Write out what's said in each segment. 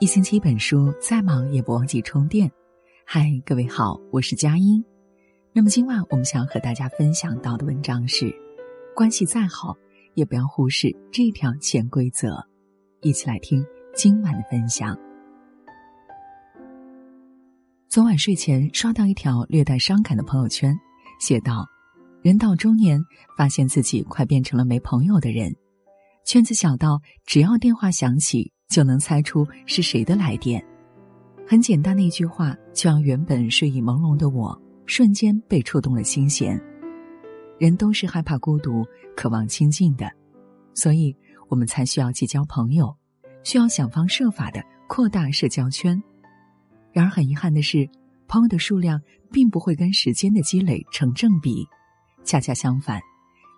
一星期一本书，再忙也不忘记充电。嗨，各位好，我是佳音。那么今晚我们想和大家分享到的文章是：关系再好，也不要忽视这条潜规则。一起来听今晚的分享。昨晚睡前刷到一条略带伤感的朋友圈，写道：“人到中年，发现自己快变成了没朋友的人，圈子小到只要电话响起。”就能猜出是谁的来电，很简单的一句话，就让原本睡意朦胧的我瞬间被触动了心弦。人都是害怕孤独、渴望亲近的，所以我们才需要结交朋友，需要想方设法的扩大社交圈。然而很遗憾的是，朋友的数量并不会跟时间的积累成正比，恰恰相反，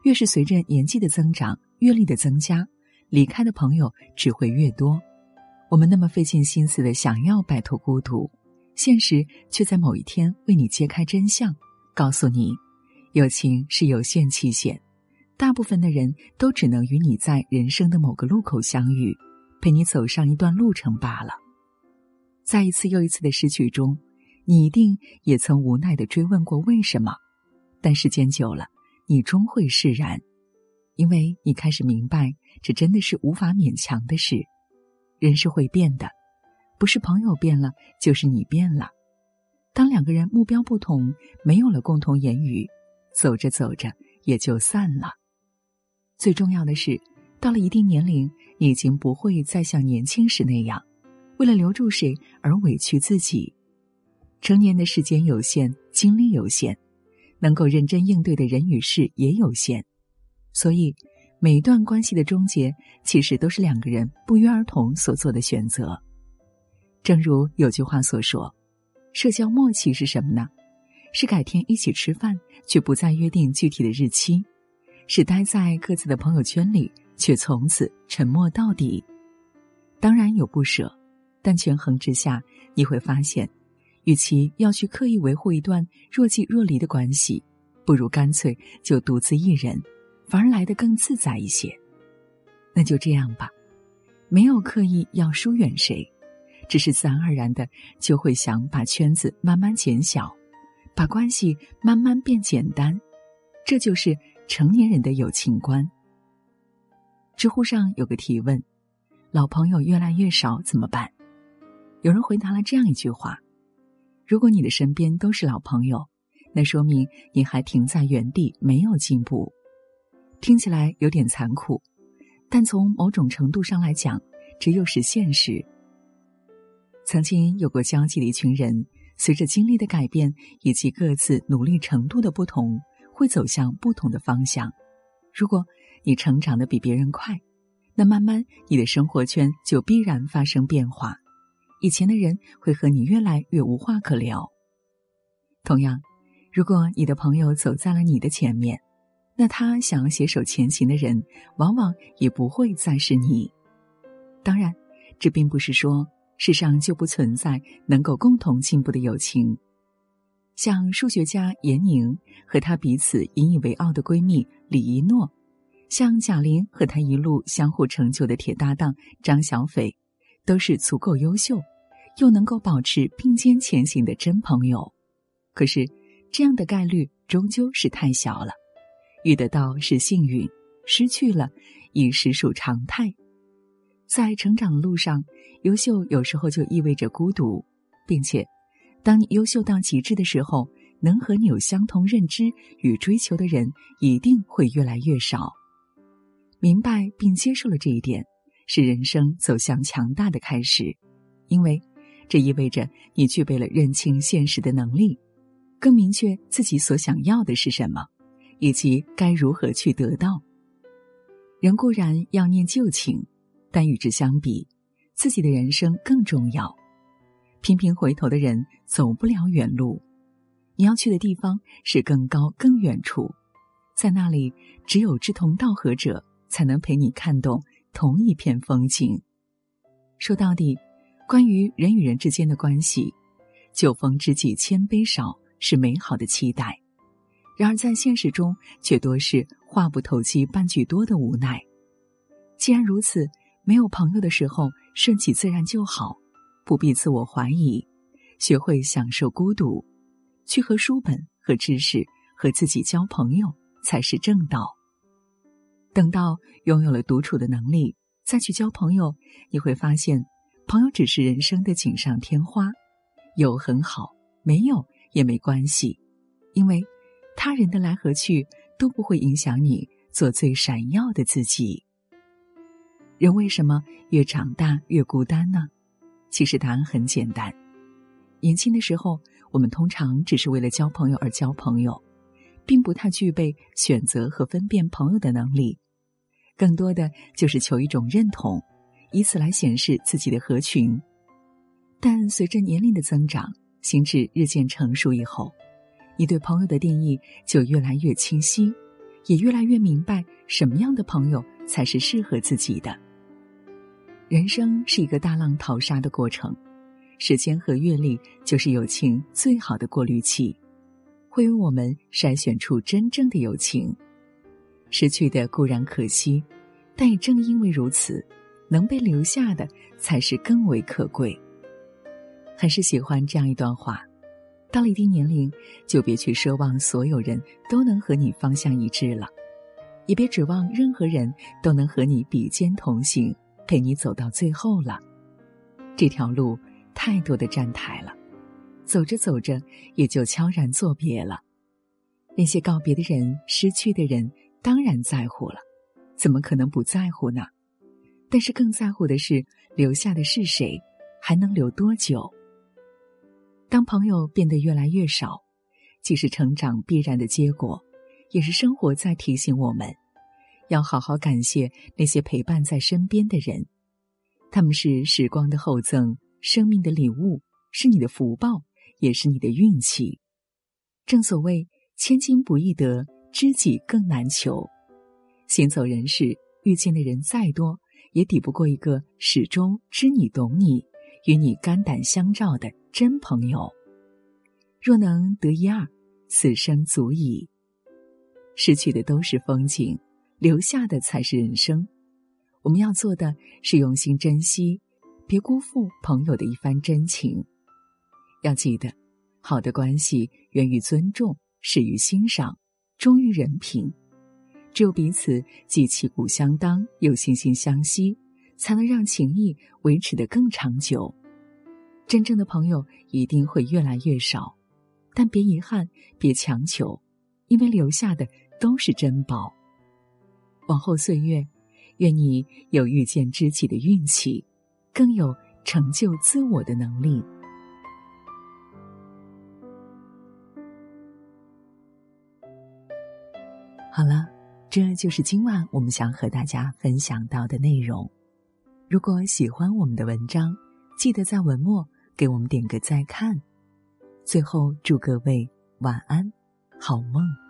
越是随着年纪的增长、阅历的增加。离开的朋友只会越多，我们那么费尽心思的想要摆脱孤独，现实却在某一天为你揭开真相，告诉你，友情是有限期限，大部分的人都只能与你在人生的某个路口相遇，陪你走上一段路程罢了。在一次又一次的失去中，你一定也曾无奈的追问过为什么，但时间久了，你终会释然。因为你开始明白，这真的是无法勉强的事。人是会变的，不是朋友变了，就是你变了。当两个人目标不同，没有了共同言语，走着走着也就散了。最重要的是，到了一定年龄，你已经不会再像年轻时那样，为了留住谁而委屈自己。成年的时间有限，精力有限，能够认真应对的人与事也有限。所以，每一段关系的终结，其实都是两个人不约而同所做的选择。正如有句话所说：“社交默契是什么呢？是改天一起吃饭，却不再约定具体的日期；是待在各自的朋友圈里，却从此沉默到底。当然有不舍，但权衡之下，你会发现，与其要去刻意维护一段若即若离的关系，不如干脆就独自一人。”反而来得更自在一些，那就这样吧，没有刻意要疏远谁，只是自然而然的就会想把圈子慢慢减小，把关系慢慢变简单，这就是成年人的友情观。知乎上有个提问：老朋友越来越少怎么办？有人回答了这样一句话：如果你的身边都是老朋友，那说明你还停在原地，没有进步。听起来有点残酷，但从某种程度上来讲，这又是现实。曾经有过交集的一群人，随着经历的改变以及各自努力程度的不同，会走向不同的方向。如果你成长的比别人快，那慢慢你的生活圈就必然发生变化。以前的人会和你越来越无话可聊。同样，如果你的朋友走在了你的前面，那他想要携手前行的人，往往也不会再是你。当然，这并不是说世上就不存在能够共同进步的友情。像数学家闫宁和她彼此引以为傲的闺蜜李一诺，像贾玲和她一路相互成就的铁搭档张小斐，都是足够优秀，又能够保持并肩前行的真朋友。可是，这样的概率终究是太小了。遇得到是幸运，失去了已实属常态。在成长路上，优秀有时候就意味着孤独，并且，当你优秀到极致的时候，能和你有相同认知与追求的人一定会越来越少。明白并接受了这一点，是人生走向强大的开始，因为这意味着你具备了认清现实的能力，更明确自己所想要的是什么。以及该如何去得到？人固然要念旧情，但与之相比，自己的人生更重要。频频回头的人走不了远路，你要去的地方是更高更远处，在那里，只有志同道合者才能陪你看懂同一片风景。说到底，关于人与人之间的关系，酒逢知己千杯少是美好的期待。然而，在现实中却多是话不投机半句多的无奈。既然如此，没有朋友的时候，顺其自然就好，不必自我怀疑，学会享受孤独，去和书本、和知识、和自己交朋友，才是正道。等到拥有了独处的能力，再去交朋友，你会发现，朋友只是人生的锦上添花，有很好，没有也没关系，因为他人的来和去都不会影响你做最闪耀的自己。人为什么越长大越孤单呢？其实答案很简单：年轻的时候，我们通常只是为了交朋友而交朋友，并不太具备选择和分辨朋友的能力，更多的就是求一种认同，以此来显示自己的合群。但随着年龄的增长，心智日渐成熟以后，你对朋友的定义就越来越清晰，也越来越明白什么样的朋友才是适合自己的。人生是一个大浪淘沙的过程，时间和阅历就是友情最好的过滤器，会为我们筛选出真正的友情。失去的固然可惜，但也正因为如此，能被留下的才是更为可贵。很是喜欢这样一段话：到了一定年龄，就别去奢望所有人都能和你方向一致了，也别指望任何人都能和你比肩同行。陪你走到最后了，这条路太多的站台了，走着走着也就悄然作别了。那些告别的人、失去的人，当然在乎了，怎么可能不在乎呢？但是更在乎的是留下的是谁，还能留多久？当朋友变得越来越少，既是成长必然的结果，也是生活在提醒我们。要好好感谢那些陪伴在身边的人，他们是时光的厚赠，生命的礼物，是你的福报，也是你的运气。正所谓千金不易得，知己更难求。行走人世，遇见的人再多，也抵不过一个始终知你懂你、与你肝胆相照的真朋友。若能得一二，此生足矣。失去的都是风景。留下的才是人生，我们要做的是用心珍惜，别辜负朋友的一番真情。要记得，好的关系源于尊重，始于欣赏，忠于人品。只有彼此既旗鼓相当，又惺惺相惜，才能让情谊维持得更长久。真正的朋友一定会越来越少，但别遗憾，别强求，因为留下的都是珍宝。往后岁月，愿你有遇见知己的运气，更有成就自我的能力。好了，这就是今晚我们想和大家分享到的内容。如果喜欢我们的文章，记得在文末给我们点个再看。最后，祝各位晚安，好梦。